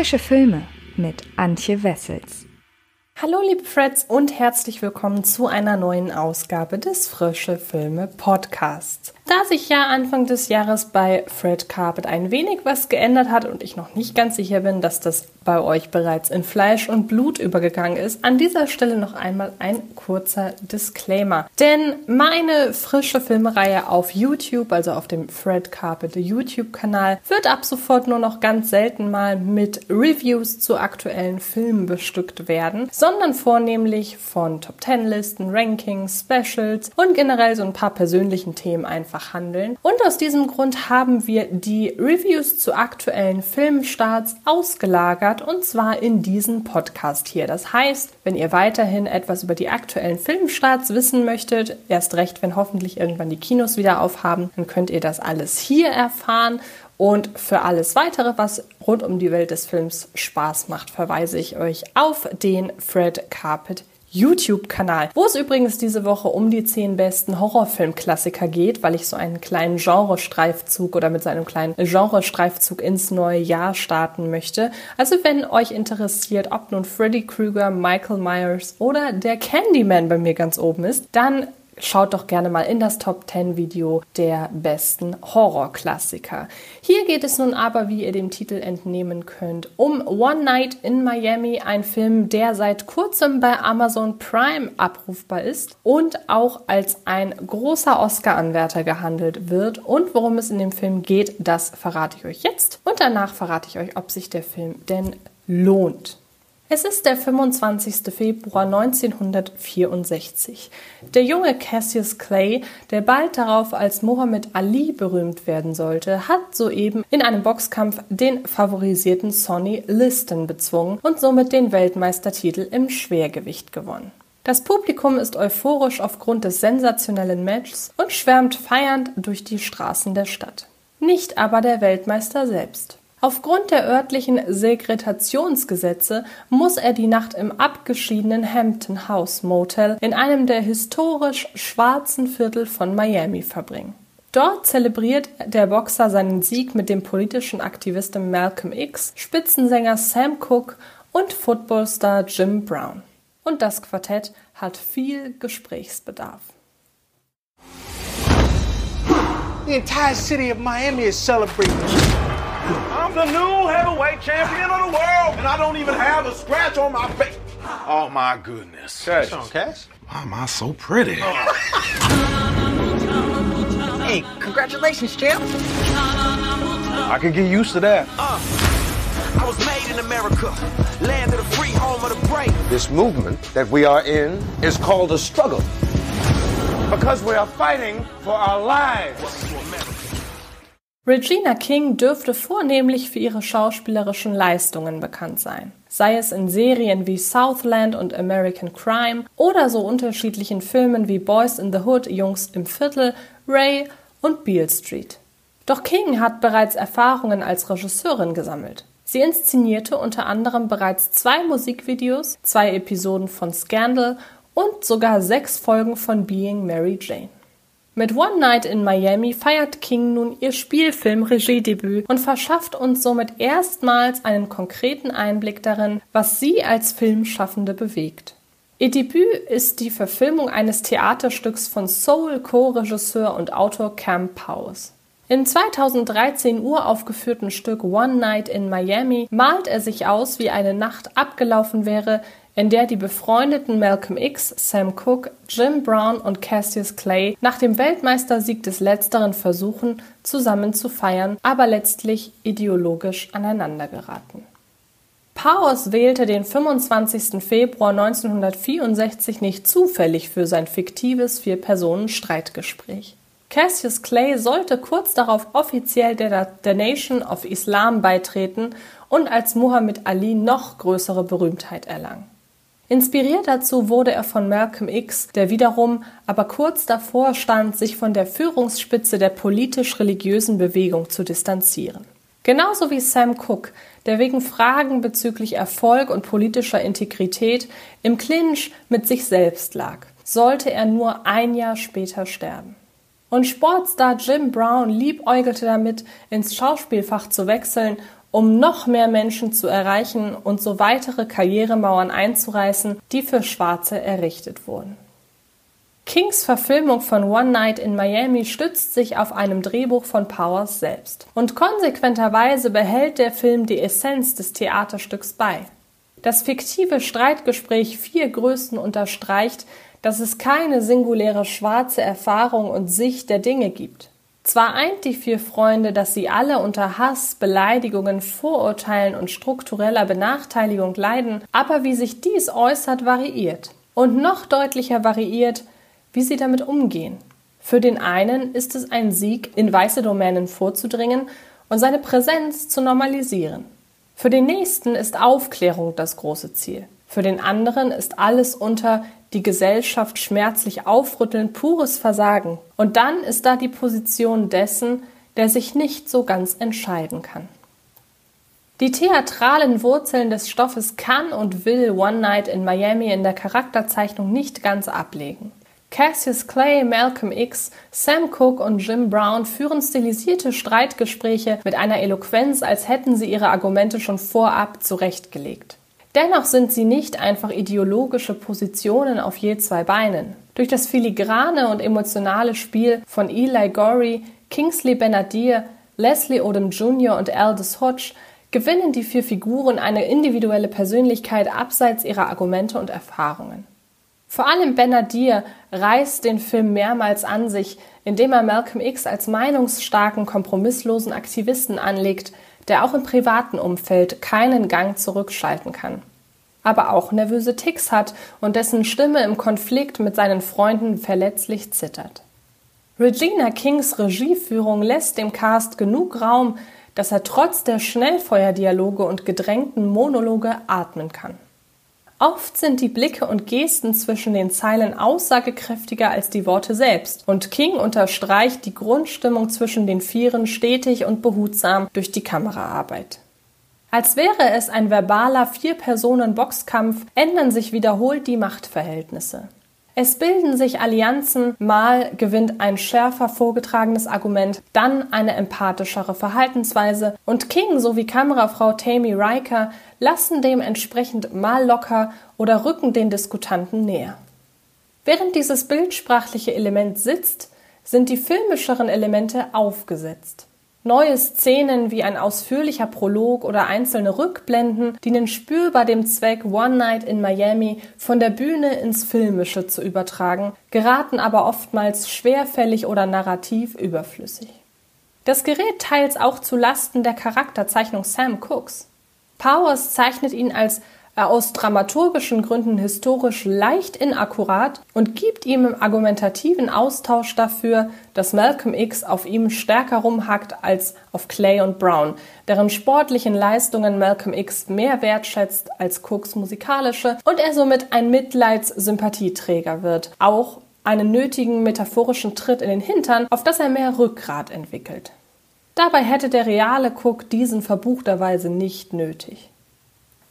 Frische Filme mit Antje Wessels. Hallo liebe Freds und herzlich willkommen zu einer neuen Ausgabe des Frische Filme Podcasts. Da sich ja Anfang des Jahres bei Fred Carpet ein wenig was geändert hat und ich noch nicht ganz sicher bin, dass das bei euch bereits in Fleisch und Blut übergegangen ist, an dieser Stelle noch einmal ein kurzer Disclaimer. Denn meine frische Filmereihe auf YouTube, also auf dem Fred Carpet YouTube-Kanal, wird ab sofort nur noch ganz selten mal mit Reviews zu aktuellen Filmen bestückt werden, sondern vornehmlich von Top 10 Listen, Rankings, Specials und generell so ein paar persönlichen Themen einfach handeln. Und aus diesem Grund haben wir die Reviews zu aktuellen Filmstarts ausgelagert und zwar in diesen Podcast hier. Das heißt, wenn ihr weiterhin etwas über die aktuellen Filmstarts wissen möchtet, erst recht, wenn hoffentlich irgendwann die Kinos wieder aufhaben, dann könnt ihr das alles hier erfahren. Und für alles weitere, was rund um die Welt des Films Spaß macht, verweise ich euch auf den Fred Carpet YouTube-Kanal, wo es übrigens diese Woche um die zehn besten Horrorfilm-Klassiker geht, weil ich so einen kleinen Genrestreifzug oder mit so einem kleinen Genrestreifzug ins neue Jahr starten möchte. Also wenn euch interessiert, ob nun Freddy Krueger, Michael Myers oder der Candyman bei mir ganz oben ist, dann schaut doch gerne mal in das Top 10 Video der besten Horrorklassiker. Hier geht es nun aber, wie ihr dem Titel entnehmen könnt, um One Night in Miami, ein Film, der seit kurzem bei Amazon Prime abrufbar ist und auch als ein großer Oscar-Anwärter gehandelt wird. Und worum es in dem Film geht, das verrate ich euch jetzt. Und danach verrate ich euch, ob sich der Film denn lohnt. Es ist der 25. Februar 1964. Der junge Cassius Clay, der bald darauf als Muhammad Ali berühmt werden sollte, hat soeben in einem Boxkampf den favorisierten Sonny Liston bezwungen und somit den Weltmeistertitel im Schwergewicht gewonnen. Das Publikum ist euphorisch aufgrund des sensationellen Matches und schwärmt feiernd durch die Straßen der Stadt. Nicht aber der Weltmeister selbst. Aufgrund der örtlichen Segregationsgesetze muss er die Nacht im abgeschiedenen Hampton House Motel in einem der historisch schwarzen Viertel von Miami verbringen. Dort zelebriert der Boxer seinen Sieg mit dem politischen Aktivisten Malcolm X, Spitzensänger Sam Cooke und Footballstar Jim Brown. Und das Quartett hat viel Gesprächsbedarf. The entire city of Miami is celebrating. I'm the new heavyweight champion of the world, and I don't even have a scratch on my face. Oh my goodness. Cash. Cash? Why am I so pretty? Hey, congratulations, champ. I could get used to that. Uh, I was made in America, land of the free, home of the brave. This movement that we are in is called a struggle. Because we are fighting for our lives. Regina King dürfte vornehmlich für ihre schauspielerischen Leistungen bekannt sein. Sei es in Serien wie Southland und American Crime oder so unterschiedlichen Filmen wie Boys in the Hood, Jungs im Viertel, Ray und Beale Street. Doch King hat bereits Erfahrungen als Regisseurin gesammelt. Sie inszenierte unter anderem bereits zwei Musikvideos, zwei Episoden von Scandal und sogar sechs Folgen von Being Mary Jane. Mit One Night in Miami feiert King nun ihr Spielfilm-Regiedebüt und verschafft uns somit erstmals einen konkreten Einblick darin, was sie als Filmschaffende bewegt. Ihr Debüt ist die Verfilmung eines Theaterstücks von Soul-Co-Regisseur und Autor Cam Powers. Im 2013 uraufgeführten Stück One Night in Miami malt er sich aus, wie eine Nacht abgelaufen wäre, in der die befreundeten Malcolm X, Sam Cooke, Jim Brown und Cassius Clay nach dem Weltmeistersieg des letzteren versuchen, zusammen zu feiern, aber letztlich ideologisch aneinandergeraten. Powers wählte den 25. Februar 1964 nicht zufällig für sein fiktives Vier-Personen-Streitgespräch. Cassius Clay sollte kurz darauf offiziell der, der Nation of Islam beitreten und als Muhammad Ali noch größere Berühmtheit erlangen. Inspiriert dazu wurde er von Malcolm X, der wiederum aber kurz davor stand, sich von der Führungsspitze der politisch-religiösen Bewegung zu distanzieren. Genauso wie Sam Cooke, der wegen Fragen bezüglich Erfolg und politischer Integrität im Clinch mit sich selbst lag, sollte er nur ein Jahr später sterben. Und Sportstar Jim Brown liebäugelte damit, ins Schauspielfach zu wechseln um noch mehr Menschen zu erreichen und so weitere Karrieremauern einzureißen, die für Schwarze errichtet wurden. Kings Verfilmung von One Night in Miami stützt sich auf einem Drehbuch von Powers selbst. Und konsequenterweise behält der Film die Essenz des Theaterstücks bei. Das fiktive Streitgespräch Vier Größen unterstreicht, dass es keine singuläre schwarze Erfahrung und Sicht der Dinge gibt. Zwar eint die vier Freunde, dass sie alle unter Hass, Beleidigungen, Vorurteilen und struktureller Benachteiligung leiden, aber wie sich dies äußert, variiert. Und noch deutlicher variiert, wie sie damit umgehen. Für den einen ist es ein Sieg, in weiße Domänen vorzudringen und seine Präsenz zu normalisieren. Für den nächsten ist Aufklärung das große Ziel. Für den anderen ist alles unter die Gesellschaft schmerzlich aufrütteln pures Versagen. Und dann ist da die Position dessen, der sich nicht so ganz entscheiden kann. Die theatralen Wurzeln des Stoffes kann und will One Night in Miami in der Charakterzeichnung nicht ganz ablegen. Cassius Clay, Malcolm X, Sam Cooke und Jim Brown führen stilisierte Streitgespräche mit einer Eloquenz, als hätten sie ihre Argumente schon vorab zurechtgelegt. Dennoch sind sie nicht einfach ideologische Positionen auf je zwei Beinen. Durch das filigrane und emotionale Spiel von Eli Gorey, Kingsley Benadier, Leslie Odom Jr. und Aldous Hodge gewinnen die vier Figuren eine individuelle Persönlichkeit abseits ihrer Argumente und Erfahrungen. Vor allem Benadir reißt den Film mehrmals an sich, indem er Malcolm X als meinungsstarken, kompromisslosen Aktivisten anlegt, der auch im privaten Umfeld keinen Gang zurückschalten kann. Aber auch nervöse Ticks hat und dessen Stimme im Konflikt mit seinen Freunden verletzlich zittert. Regina Kings Regieführung lässt dem Cast genug Raum, dass er trotz der Schnellfeuerdialoge und gedrängten Monologe atmen kann. Oft sind die Blicke und Gesten zwischen den Zeilen aussagekräftiger als die Worte selbst, und King unterstreicht die Grundstimmung zwischen den Vieren stetig und behutsam durch die Kameraarbeit. Als wäre es ein verbaler Vier-Personen-Boxkampf, ändern sich wiederholt die Machtverhältnisse. Es bilden sich Allianzen, mal gewinnt ein schärfer vorgetragenes Argument, dann eine empathischere Verhaltensweise und King sowie Kamerafrau Tammy Riker lassen dementsprechend mal locker oder rücken den Diskutanten näher. Während dieses bildsprachliche Element sitzt, sind die filmischeren Elemente aufgesetzt. Neue Szenen wie ein ausführlicher Prolog oder einzelne Rückblenden dienen spürbar dem Zweck, One Night in Miami von der Bühne ins Filmische zu übertragen, geraten aber oftmals schwerfällig oder narrativ überflüssig. Das gerät teils auch zu Lasten der Charakterzeichnung Sam Cooks. Powers zeichnet ihn als aus dramaturgischen Gründen historisch leicht inakkurat und gibt ihm im argumentativen Austausch dafür, dass Malcolm X auf ihm stärker rumhackt als auf Clay und Brown, deren sportlichen Leistungen Malcolm X mehr wertschätzt als Cooks musikalische und er somit ein Mitleidssympathieträger wird, auch einen nötigen metaphorischen Tritt in den Hintern, auf das er mehr Rückgrat entwickelt. Dabei hätte der reale Cook diesen verbuchterweise nicht nötig.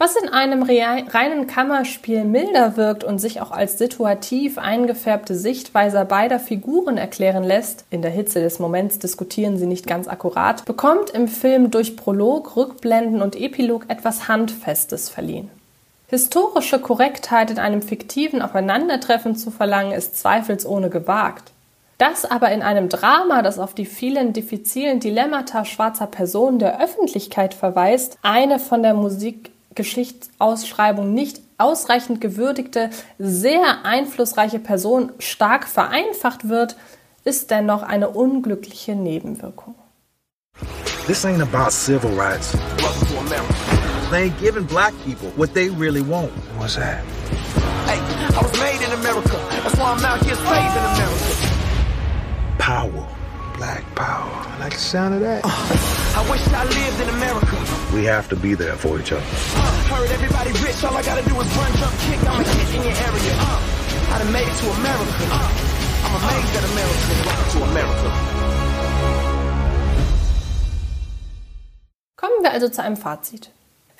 Was in einem reinen Kammerspiel milder wirkt und sich auch als situativ eingefärbte Sichtweise beider Figuren erklären lässt, in der Hitze des Moments diskutieren sie nicht ganz akkurat, bekommt im Film durch Prolog, Rückblenden und Epilog etwas Handfestes verliehen. Historische Korrektheit in einem fiktiven Aufeinandertreffen zu verlangen, ist zweifelsohne gewagt. Das aber in einem Drama, das auf die vielen diffizilen Dilemmata schwarzer Personen der Öffentlichkeit verweist, eine von der Musik Geschichtsausschreibung nicht ausreichend gewürdigte, sehr einflussreiche Person stark vereinfacht wird, ist dennoch eine unglückliche Nebenwirkung. This ain't about civil rights. They ain't giving black people what they really want. What's that? Hey, I was made in America. That's why I'm out here saving America. Power. Black power. I like the sound of that. I wish I lived in America. We have to be there for each other. Uh, heard everybody rich, all I gotta do is run, jump, kick, I'm a hit in your area. Uh, I done made it to America. Uh, I'm amazed at America. Welcome to America. Kommen wir also zu einem Fazit.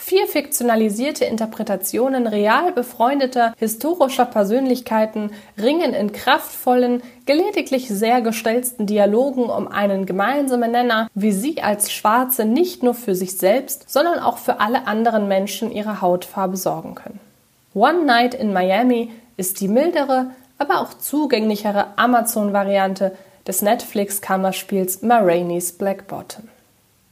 Vier fiktionalisierte Interpretationen real befreundeter historischer Persönlichkeiten ringen in kraftvollen, gelegentlich sehr gestelzten Dialogen um einen gemeinsamen Nenner, wie sie als Schwarze nicht nur für sich selbst, sondern auch für alle anderen Menschen ihre Hautfarbe sorgen können. One Night in Miami ist die mildere, aber auch zugänglichere Amazon-Variante des Netflix-Kammerspiels Ma Rainey's Black Bottom.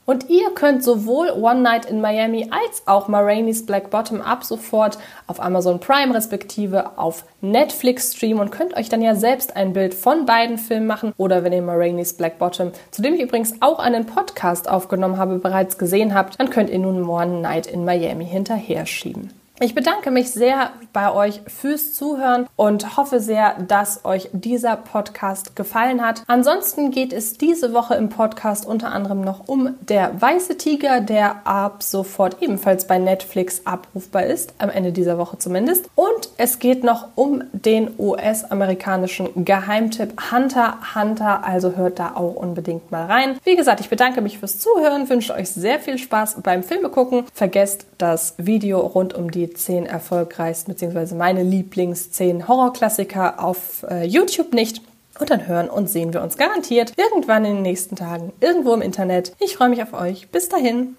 Und ihr könnt sowohl One Night in Miami als auch Ma Black Bottom ab sofort auf Amazon Prime respektive auf Netflix streamen und könnt euch dann ja selbst ein Bild von beiden Filmen machen oder wenn ihr Ma Black Bottom, zu dem ich übrigens auch einen Podcast aufgenommen habe, bereits gesehen habt, dann könnt ihr nun One Night in Miami hinterher schieben. Ich bedanke mich sehr bei euch fürs Zuhören und hoffe sehr, dass euch dieser Podcast gefallen hat. Ansonsten geht es diese Woche im Podcast unter anderem noch um Der Weiße Tiger, der ab sofort ebenfalls bei Netflix abrufbar ist, am Ende dieser Woche zumindest. Und es geht noch um den US-amerikanischen Geheimtipp Hunter Hunter, also hört da auch unbedingt mal rein. Wie gesagt, ich bedanke mich fürs Zuhören, wünsche euch sehr viel Spaß beim Filme gucken. Vergesst das Video rund um die zehn erfolgreichsten bzw. meine Lieblings 10 Horrorklassiker auf äh, YouTube nicht. Und dann hören und sehen wir uns garantiert irgendwann in den nächsten Tagen irgendwo im Internet. Ich freue mich auf euch. Bis dahin.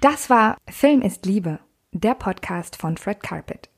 Das war Film ist Liebe, der Podcast von Fred Carpet.